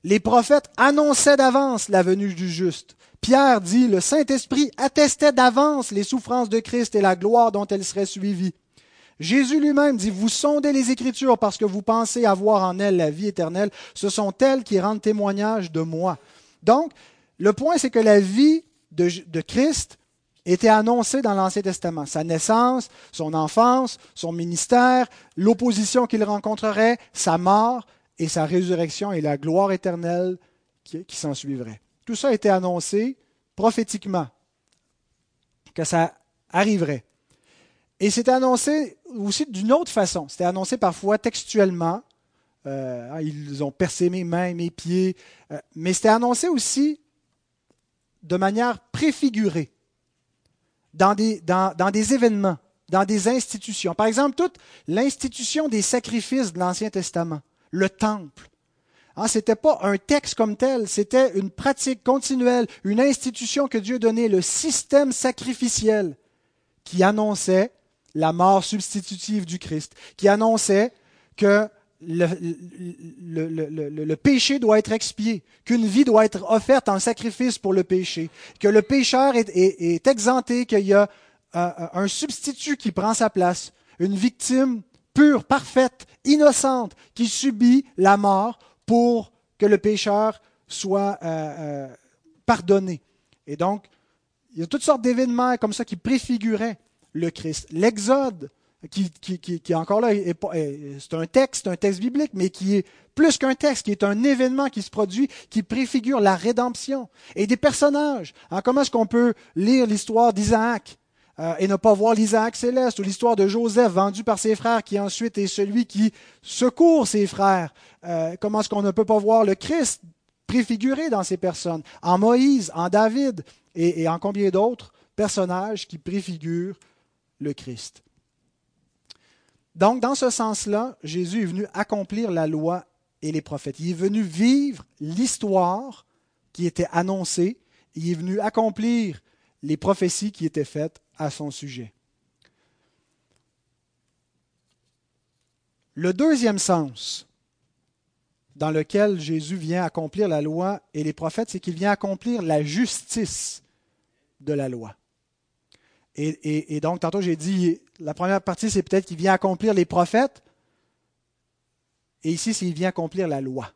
les prophètes annonçaient d'avance la venue du juste. Pierre dit, le Saint-Esprit attestait d'avance les souffrances de Christ et la gloire dont elles seraient suivies. Jésus lui-même dit, vous sondez les Écritures parce que vous pensez avoir en elles la vie éternelle. Ce sont elles qui rendent témoignage de moi. Donc, le point, c'est que la vie de, Christ était annoncée dans l'Ancien Testament. Sa naissance, son enfance, son ministère, l'opposition qu'il rencontrerait, sa mort et sa résurrection et la gloire éternelle qui s'en suivrait. Tout ça a été annoncé prophétiquement, que ça arriverait. Et c'était annoncé aussi d'une autre façon. C'était annoncé parfois textuellement. Euh, hein, ils ont percé mes mains, mes pieds. Euh, mais c'était annoncé aussi de manière préfigurée dans des événements, dans des institutions. Par exemple, toute l'institution des sacrifices de l'Ancien Testament, le temple. Hein, ce n'était pas un texte comme tel, c'était une pratique continuelle, une institution que Dieu donnait, le système sacrificiel qui annonçait la mort substitutive du Christ, qui annonçait que le, péché doit être expié, qu'une vie doit être offerte en sacrifice pour le péché, que le pécheur est, exempté, qu'il y a un, un substitut qui prend sa place, une victime pure, parfaite, innocente, qui subit la mort pour que le pécheur soit euh, euh, pardonné. Et donc, il y a toutes sortes d'événements comme ça qui préfiguraient le Christ. L'Exode, qui, qui, qui, encore là, c'est un texte, un texte biblique, mais qui est plus qu'un texte, qui est un événement qui se produit, qui préfigure la rédemption. Et des personnages. Hein, comment est-ce qu'on peut lire l'histoire d'Isaac? Euh, et ne pas voir l'Isaac céleste, ou l'histoire de Joseph vendu par ses frères, qui ensuite est celui qui secourt ses frères. Euh, comment est-ce qu'on ne peut pas voir le Christ préfiguré dans ces personnes, en Moïse, en David et, et en combien d'autres personnages qui préfigurent le Christ? Donc, dans ce sens-là, Jésus est venu accomplir la loi et les prophètes. Il est venu vivre l'histoire qui était annoncée. Il est venu accomplir les prophéties qui étaient faites à son sujet. Le deuxième sens dans lequel Jésus vient accomplir la loi et les prophètes, c'est qu'il vient accomplir la justice de la loi. Et, donc, tantôt, j'ai dit, la première partie, c'est peut-être qu'il vient accomplir les prophètes, et ici, c'est qu'il vient accomplir la loi.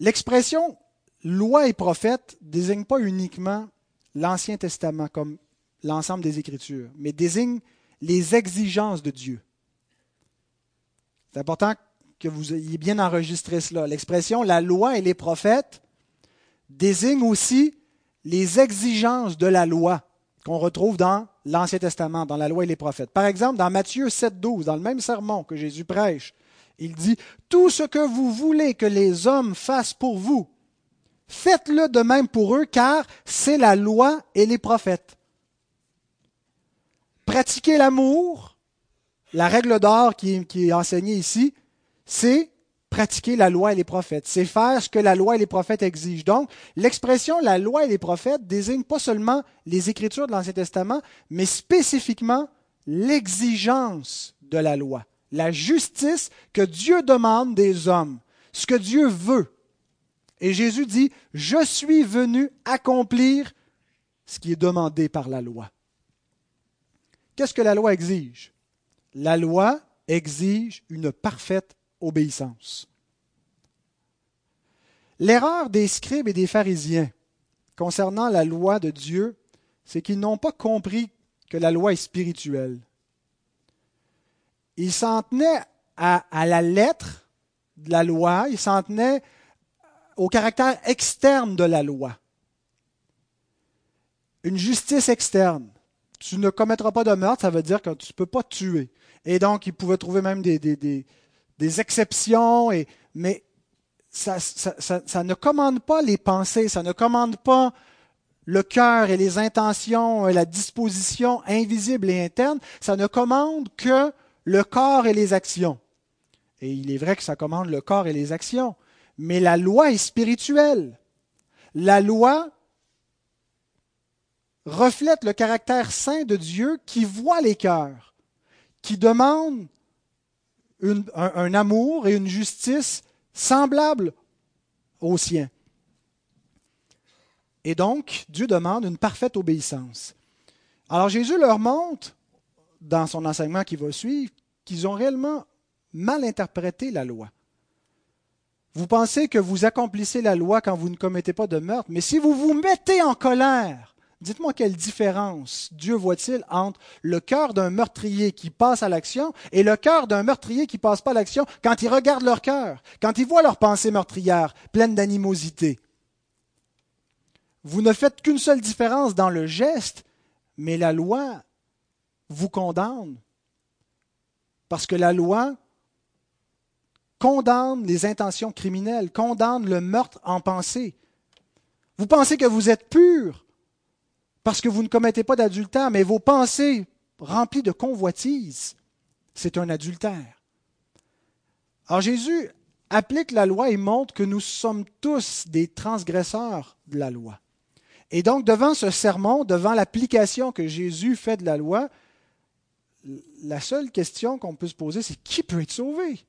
L'expression loi et prophète désigne pas uniquement l'Ancien Testament comme l'ensemble des Écritures, mais désigne les exigences de Dieu. C'est important que vous ayez bien enregistré cela. L'expression la loi et les prophètes désigne aussi les exigences de la loi qu'on retrouve dans l'Ancien Testament, dans la loi et les prophètes. Par exemple, dans Matthieu 7, 12, dans le même sermon que Jésus prêche, il dit Tout ce que vous voulez que les hommes fassent pour vous, faites-le de même pour eux, car c'est la loi et les prophètes. Pratiquer l'amour, la règle d'or qui, est enseignée ici, c'est pratiquer la loi et les prophètes. C'est faire ce que la loi et les prophètes exigent. Donc, l'expression la loi et les prophètes désigne pas seulement les écritures de l'Ancien Testament, mais spécifiquement l'exigence de la loi, la justice que Dieu demande des hommes, ce que Dieu veut. Et Jésus dit, je suis venu accomplir ce qui est demandé par la loi. Qu'est-ce que la loi exige? La loi exige une parfaite obéissance. L'erreur des scribes et des pharisiens concernant la loi de Dieu, c'est qu'ils n'ont pas compris que la loi est spirituelle. Ils s'en tenaient à, la lettre de la loi, ils s'en tenaient au caractère externe de la loi. Une justice externe. Tu ne commettras pas de meurtre, ça veut dire que tu ne peux pas tuer. Et donc, ils pouvaient trouver même des, des exceptions, et, mais ça, ne commande pas les pensées, ça ne commande pas le cœur et les intentions, et la disposition invisible et interne, ça ne commande que le corps et les actions. Et il est vrai que ça commande le corps et les actions, mais la loi est spirituelle. La loi reflète le caractère saint de Dieu qui voit les cœurs, qui demande un, amour et une justice semblables aux siens. Et donc, Dieu demande une parfaite obéissance. Alors Jésus leur montre, dans son enseignement qui va suivre, qu'ils ont réellement mal interprété la loi. Vous pensez que vous accomplissez la loi quand vous ne commettez pas de meurtre, mais si vous vous mettez en colère Dites-moi quelle différence Dieu voit-il entre le cœur d'un meurtrier qui passe à l'action et le cœur d'un meurtrier qui passe pas à l'action quand ils regardent leur cœur, quand ils voient leur pensée meurtrière pleine d'animosité? Vous ne faites qu'une seule différence dans le geste, mais la loi vous condamne. Parce que la loi condamne les intentions criminelles, condamne le meurtre en pensée. Vous pensez que vous êtes pur, parce que vous ne commettez pas d'adultère, mais vos pensées remplies de convoitises, c'est un adultère. Alors Jésus applique la loi et montre que nous sommes tous des transgresseurs de la loi. Et donc, devant ce sermon, devant l'application que Jésus fait de la loi, la seule question qu'on peut se poser, c'est qui peut être sauvé?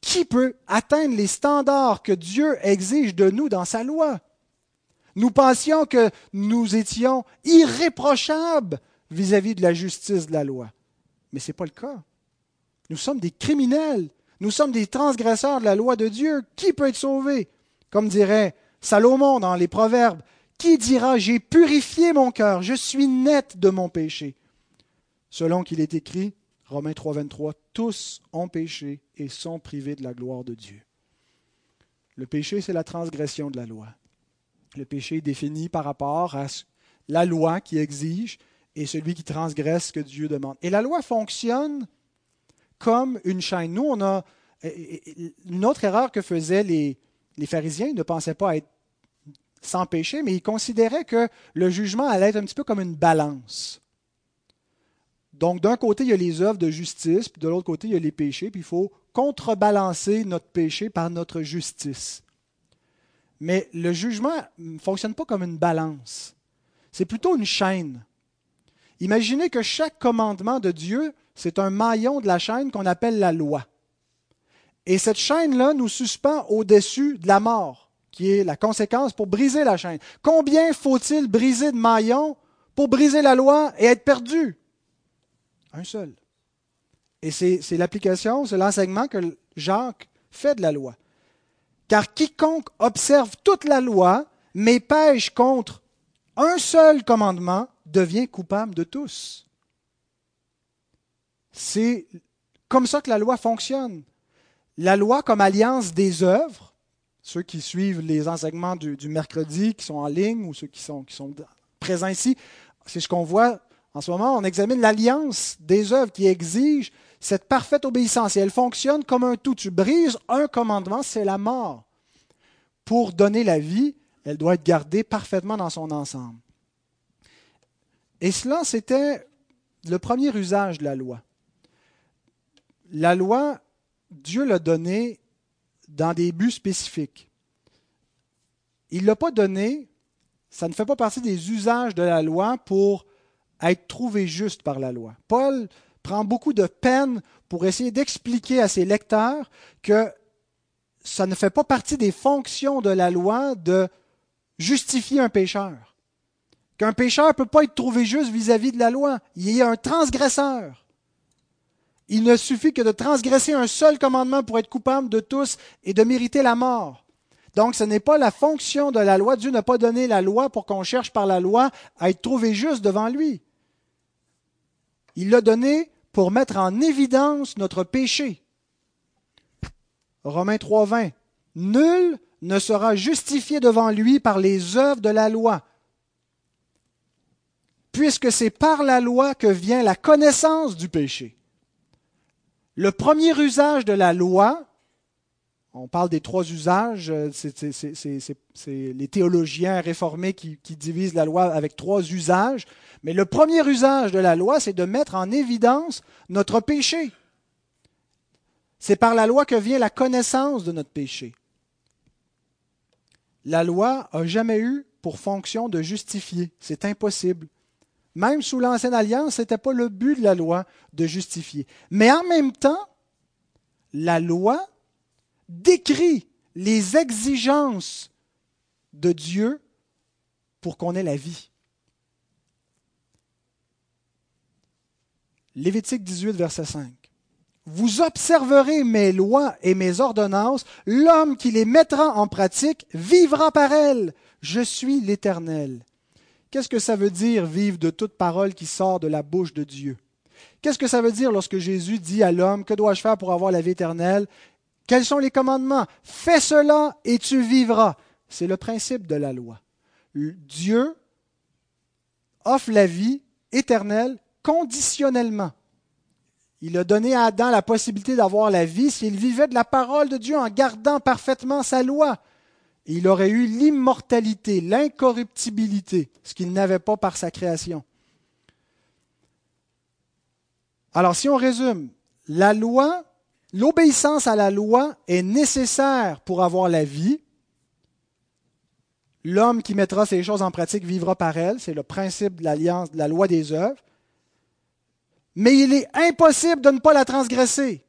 Qui peut atteindre les standards que Dieu exige de nous dans sa loi? Nous pensions que nous étions irréprochables vis-à-vis de la justice de la loi. Mais ce n'est pas le cas. Nous sommes des criminels. Nous sommes des transgresseurs de la loi de Dieu. Qui peut être sauvé? Comme dirait Salomon dans les Proverbes, qui dira J'ai purifié mon cœur, je suis net de mon péché? Selon qu'il est écrit, Romains 3, 23, tous ont péché et sont privés de la gloire de Dieu. Le péché, c'est la transgression de la loi. Le péché est défini par rapport à la loi qui exige et celui qui transgresse ce que Dieu demande. Et la loi fonctionne comme une chaîne. Nous, on a une autre erreur que faisaient les, les pharisiens, ils ne pensaient pas être sans péché, mais ils considéraient que le jugement allait être un petit peu comme une balance. Donc, d'un côté, il y a les œuvres de justice, puis de l'autre côté, il y a les péchés, puis il faut contrebalancer notre péché par notre justice. Mais le jugement ne fonctionne pas comme une balance. C'est plutôt une chaîne. Imaginez que chaque commandement de Dieu, c'est un maillon de la chaîne qu'on appelle la loi. Et cette chaîne-là nous suspend au-dessus de la mort, qui est la conséquence pour briser la chaîne. Combien faut-il briser de maillons pour briser la loi et être perdu? Un seul. Et c'est l'application, c'est l'enseignement que Jacques fait de la loi. Car quiconque observe toute la loi, mais pêche contre un seul commandement, devient coupable de tous. C'est comme ça que la loi fonctionne. La loi comme alliance des œuvres, ceux qui suivent les enseignements du, mercredi, qui sont en ligne, ou ceux qui sont, qui sont présents ici, c'est ce qu'on voit en ce moment. On examine l'alliance des œuvres qui exige cette parfaite obéissance. Et elle fonctionne comme un tout. Tu brises un commandement, c'est la mort. Pour donner la vie, elle doit être gardée parfaitement dans son ensemble. Et cela, c'était le premier usage de la loi. La loi Dieu l'a donné dans des buts spécifiques. Il ne l'a pas donné, ça ne fait pas partie des usages de la loi pour être trouvé juste par la loi. Paul prend beaucoup de peine pour essayer d'expliquer à ses lecteurs que ça ne fait pas partie des fonctions de la loi de justifier un pécheur. Qu'un pécheur ne peut pas être trouvé juste vis-à-vis -vis de la loi. Il a un transgresseur. Il ne suffit que de transgresser un seul commandement pour être coupable de tous et de mériter la mort. Donc ce n'est pas la fonction de la loi. Dieu n'a pas donné la loi pour qu'on cherche par la loi à être trouvé juste devant lui. Il l'a donné pour mettre en évidence notre péché. Romains 3.20. Nul ne sera justifié devant lui par les œuvres de la loi, puisque c'est par la loi que vient la connaissance du péché. Le premier usage de la loi, on parle des trois usages, euh, c'est les théologiens réformés qui, divisent la loi avec trois usages, mais le premier usage de la loi, c'est de mettre en évidence notre péché. C'est par la loi que vient la connaissance de notre péché. La loi n'a jamais eu pour fonction de justifier. C'est impossible. Même sous l'Ancienne Alliance, ce n'était pas le but de la loi de justifier. Mais en même temps, la loi décrit les exigences de Dieu pour qu'on ait la vie. Lévitique 18, verset 5. Vous observerez mes lois et mes ordonnances, l'homme qui les mettra en pratique vivra par elles. Je suis l'Éternel. Qu'est-ce que ça veut dire vivre de toute parole qui sort de la bouche de Dieu? Qu'est-ce que ça veut dire lorsque Jésus dit à l'homme, que dois-je faire pour avoir la vie éternelle Quels sont les commandements? Fais cela et tu vivras. C'est le principe de la loi. Dieu offre la vie éternelle conditionnellement. Il a donné à Adam la possibilité d'avoir la vie s'il vivait de la parole de Dieu en gardant parfaitement sa loi il aurait eu l'immortalité, l'incorruptibilité, ce qu'il n'avait pas par sa création. Alors si on résume, la loi, l'obéissance à la loi est nécessaire pour avoir la vie. L'homme qui mettra ces choses en pratique vivra par elles, c'est le principe de l'alliance, de la loi des œuvres. Mais il est impossible de ne pas la transgresser.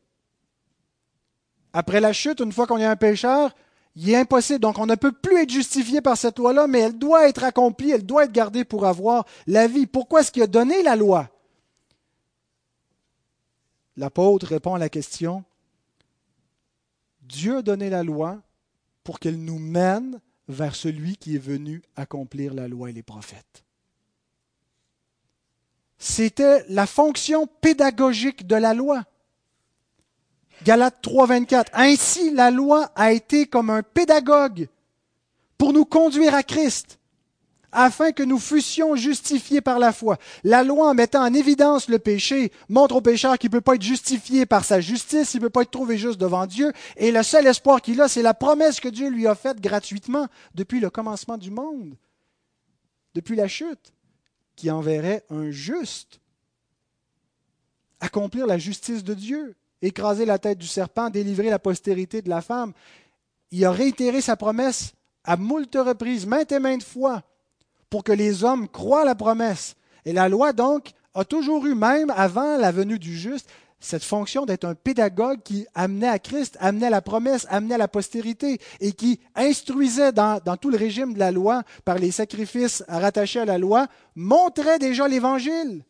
Après la chute, une fois qu'on est un pécheur, il est impossible. Donc, on ne peut plus être justifié par cette loi-là, mais elle doit être accomplie, elle doit être gardée pour avoir la vie. Pourquoi est-ce qu'il a donné la loi? L'apôtre répond à la question, Dieu a donné la loi pour qu'elle nous mène vers celui qui est venu accomplir la loi et les prophètes. C'était la fonction pédagogique de la loi. Galates 3, 24. Ainsi, la loi a été comme un pédagogue pour nous conduire à Christ afin que nous fussions justifiés par la foi. La loi, en mettant en évidence le péché, montre au pécheur qu'il ne peut pas être justifié par sa justice, il ne peut pas être trouvé juste devant Dieu, et le seul espoir qu'il a, c'est la promesse que Dieu lui a faite gratuitement depuis le commencement du monde, depuis la chute, qui enverrait un juste accomplir la justice de Dieu, écraser la tête du serpent, délivrer la postérité de la femme. Il a réitéré sa promesse à moult reprises, maintes et maintes fois pour que les hommes croient à la promesse. Et la loi, donc, a toujours eu, même avant la venue du juste, cette fonction d'être un pédagogue qui amenait à Christ, amenait à la promesse, amenait à la postérité et qui instruisait dans, tout le régime de la loi par les sacrifices rattachés à la loi, montrait déjà l'Évangile.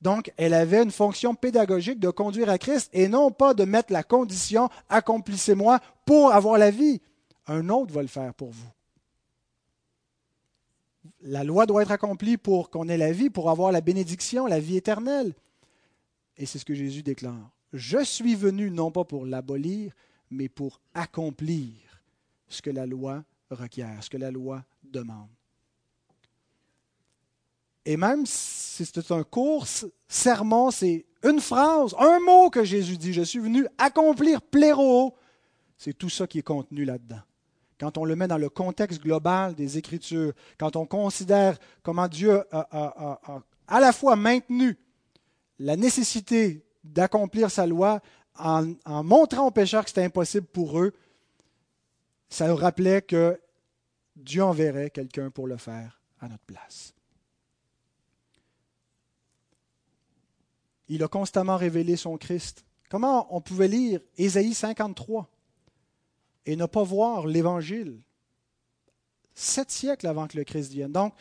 Donc, elle avait une fonction pédagogique de conduire à Christ et non pas de mettre la condition accomplissez-moi pour avoir la vie. Un autre va le faire pour vous la loi doit être accomplie pour qu'on ait la vie, pour avoir la bénédiction, la vie éternelle. Et c'est ce que Jésus déclare. Je suis venu non pas pour l'abolir, mais pour accomplir ce que la loi requiert, ce que la loi demande. Et même si c'est un court sermon, c'est une phrase, un mot que Jésus dit, je suis venu accomplir pléro, c'est tout ça qui est contenu là-dedans quand on le met dans le contexte global des Écritures, quand on considère comment Dieu a, à la fois maintenu la nécessité d'accomplir sa loi en, montrant aux pécheurs que c'était impossible pour eux, ça nous rappelait que Dieu enverrait quelqu'un pour le faire à notre place. Il a constamment révélé son Christ. Comment on pouvait lire Ésaïe 53 et ne pas voir l'Évangile. Sept siècles avant que le Christ vienne. Donc,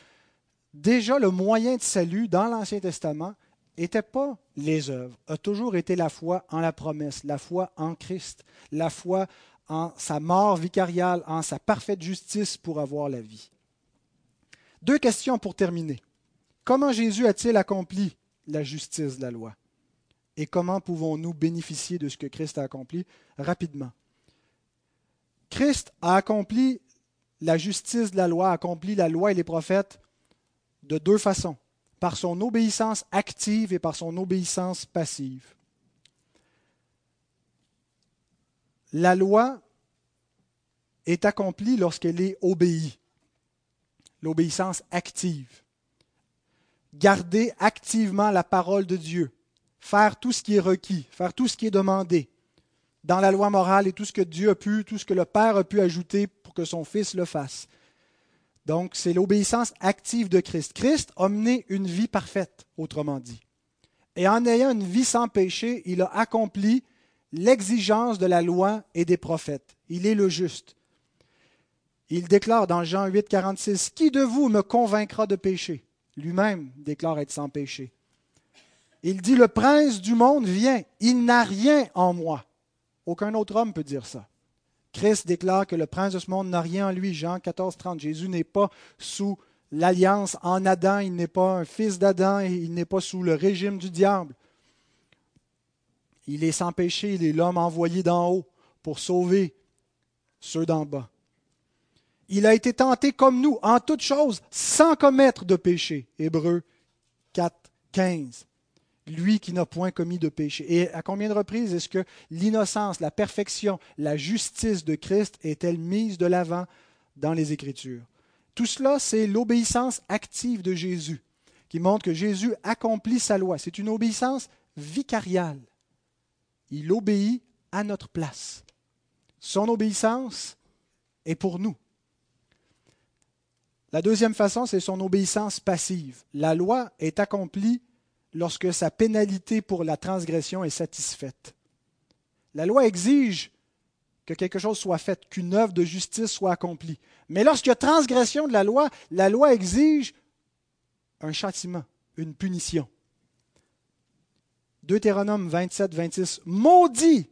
déjà, le moyen de salut dans l'Ancien Testament n'était pas les œuvres, a toujours été la foi en la promesse, la foi en Christ, la foi en sa mort vicariale, en sa parfaite justice pour avoir la vie. Deux questions pour terminer. Comment Jésus a-t-il accompli la justice de la loi? Et comment pouvons-nous bénéficier de ce que Christ a accompli rapidement? Christ a accompli la justice de la loi, a accompli la loi et les prophètes de deux façons, par son obéissance active et par son obéissance passive. La loi est accomplie lorsqu'elle est obéie, l'obéissance active. Garder activement la parole de Dieu, faire tout ce qui est requis, faire tout ce qui est demandé, dans la loi morale et tout ce que Dieu a pu, tout ce que le Père a pu ajouter pour que son Fils le fasse. Donc, c'est l'obéissance active de Christ. Christ a mené une vie parfaite, autrement dit. Et en ayant une vie sans péché, il a accompli l'exigence de la loi et des prophètes. Il est le juste. Il déclare dans Jean 8, 46, Qui de vous me convaincra de péché Lui-même déclare être sans péché. Il dit, Le prince du monde vient, il n'a rien en moi. Aucun autre homme peut dire ça. Christ déclare que le prince de ce monde n'a rien en lui. Jean 14, 30. Jésus n'est pas sous l'alliance en Adam, il n'est pas un fils d'Adam, il n'est pas sous le régime du diable. Il est sans péché, il est l'homme envoyé d'en haut pour sauver ceux d'en bas. Il a été tenté comme nous en toutes choses sans commettre de péché. Hébreu 4, 15 lui qui n'a point commis de péché. Et à combien de reprises est-ce que l'innocence, la perfection, la justice de Christ est-elle mise de l'avant dans les Écritures? Tout cela, c'est l'obéissance active de Jésus, qui montre que Jésus accomplit sa loi. C'est une obéissance vicariale. Il obéit à notre place. Son obéissance est pour nous. La deuxième façon, c'est son obéissance passive. La loi est accomplie lorsque sa pénalité pour la transgression est satisfaite. La loi exige que quelque chose soit fait, qu'une œuvre de justice soit accomplie. Mais lorsqu'il y a transgression de la loi, la loi exige un châtiment, une punition. Deutéronome 27, 26. Maudit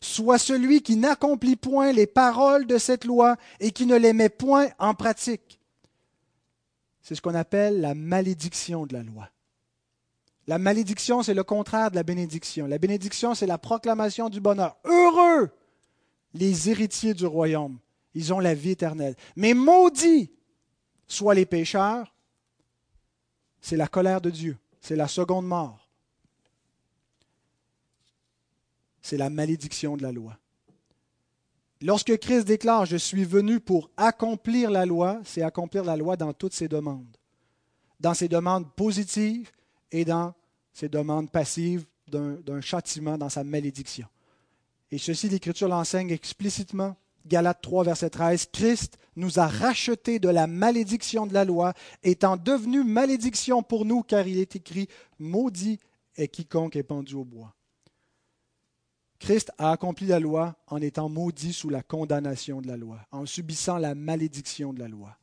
soit celui qui n'accomplit point les paroles de cette loi et qui ne les met point en pratique. C'est ce qu'on appelle la malédiction de la loi. La malédiction, c'est le contraire de la bénédiction. La bénédiction, c'est la proclamation du bonheur. Heureux les héritiers du royaume. Ils ont la vie éternelle. Mais maudits soient les pécheurs. C'est la colère de Dieu. C'est la seconde mort. C'est la malédiction de la loi. Lorsque Christ déclare Je suis venu pour accomplir la loi, c'est accomplir la loi dans toutes ses demandes. Dans ses demandes positives et dans ses demandes passives d'un châtiment, dans sa malédiction. Et ceci, l'Écriture l'enseigne explicitement. Galates 3, verset 13, Christ nous a rachetés de la malédiction de la loi, étant devenu malédiction pour nous, car il est écrit, Maudit est quiconque est pendu au bois. Christ a accompli la loi en étant maudit sous la condamnation de la loi, en subissant la malédiction de la loi.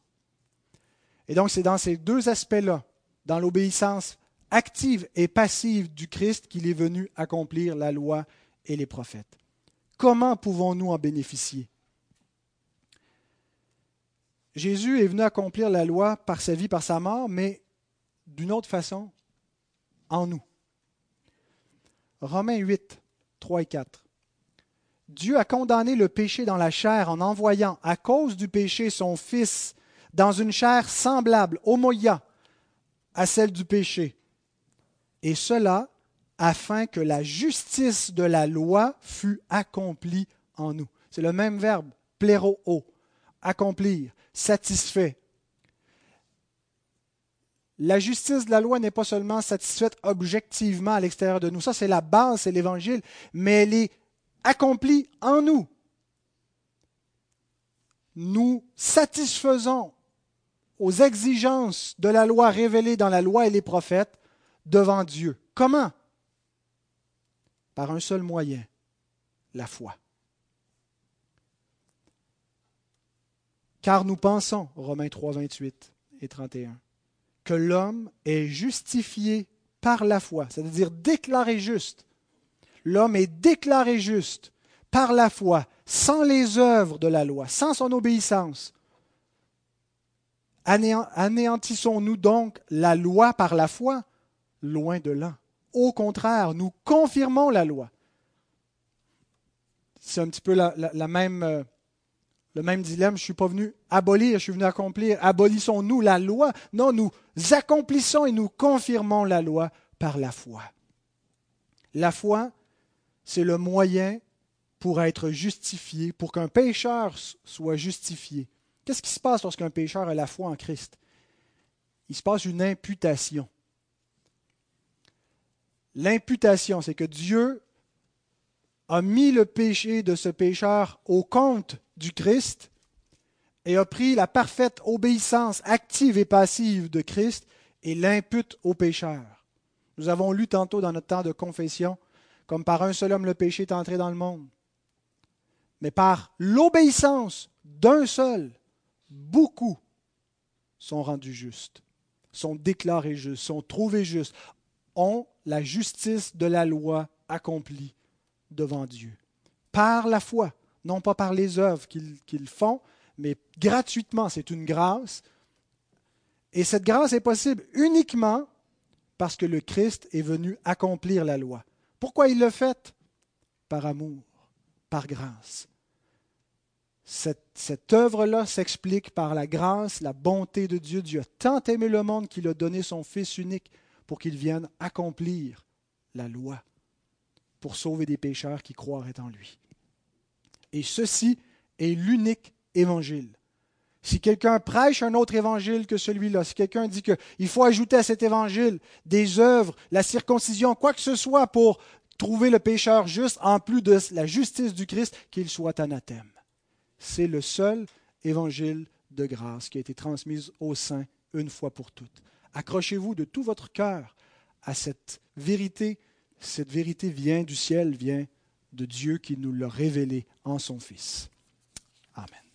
Et donc c'est dans ces deux aspects-là, dans l'obéissance active et passive du Christ, qu'il est venu accomplir la loi et les prophètes. Comment pouvons-nous en bénéficier? Jésus est venu accomplir la loi par sa vie, par sa mort, mais d'une autre façon, en nous. Romains 8, 3 et 4. Dieu a condamné le péché dans la chair en envoyant, à cause du péché, son Fils dans une chair semblable, homoïa, à celle du péché. Et cela afin que la justice de la loi fût accomplie en nous. C'est le même verbe, pléro, accomplir, satisfait. La justice de la loi n'est pas seulement satisfaite objectivement à l'extérieur de nous, ça c'est la base, c'est l'évangile, mais elle est accomplie en nous. Nous satisfaisons aux exigences de la loi révélées dans la loi et les prophètes devant Dieu. Comment? Par un seul moyen, la foi. Car nous pensons, Romains 3, 28 et 31, que l'homme est justifié par la foi, c'est-à-dire déclaré juste. L'homme est déclaré juste par la foi, sans les œuvres de la loi, sans son obéissance. Anéantissons-nous donc la loi par la foi? Loin de là. Au contraire, nous confirmons la loi. C'est un petit peu la, même, euh, le même dilemme. Je ne suis pas venu abolir, je suis venu accomplir. Abolissons-nous la loi? Non, nous accomplissons et nous confirmons la loi par la foi. La foi, c'est le moyen pour être justifié, pour qu'un pécheur soit justifié. Qu'est-ce qui se passe lorsqu'un pécheur a la foi en Christ? Il se passe une imputation. L'imputation, c'est que Dieu a mis le péché de ce pécheur au compte du Christ et a pris la parfaite obéissance active et passive de Christ et l'impute au pécheur. Nous avons lu tantôt dans notre temps de confession, comme par un seul homme le péché est entré dans le monde. Mais par l'obéissance d'un seul, beaucoup sont rendus justes, sont déclarés justes, sont trouvés justes, ont la justice de la loi accomplie devant Dieu. Par la foi, non pas par les œuvres qu'ils font, mais gratuitement, c'est une grâce. Et cette grâce est possible uniquement parce que le Christ est venu accomplir la loi. Pourquoi il le fait? Par amour, par grâce. Cette, cette œuvre-là s'explique par la grâce, la bonté de Dieu. Dieu a tant aimé le monde qu'il a donné son Fils unique pour qu'il vienne accomplir la loi, pour sauver des pécheurs qui croiraient en lui. Et ceci est l'unique évangile. Si quelqu'un prêche un autre évangile que celui-là, si quelqu'un dit qu'il faut ajouter à cet évangile des œuvres, la circoncision, quoi que ce soit pour trouver le pécheur juste, en plus de la justice du Christ, qu'il soit anathème. C'est le seul évangile de grâce qui a été transmis au saints une fois pour toutes. Accrochez-vous de tout votre cœur à cette vérité. Cette vérité vient du ciel, vient de Dieu qui nous l'a révélée en son Fils. Amen.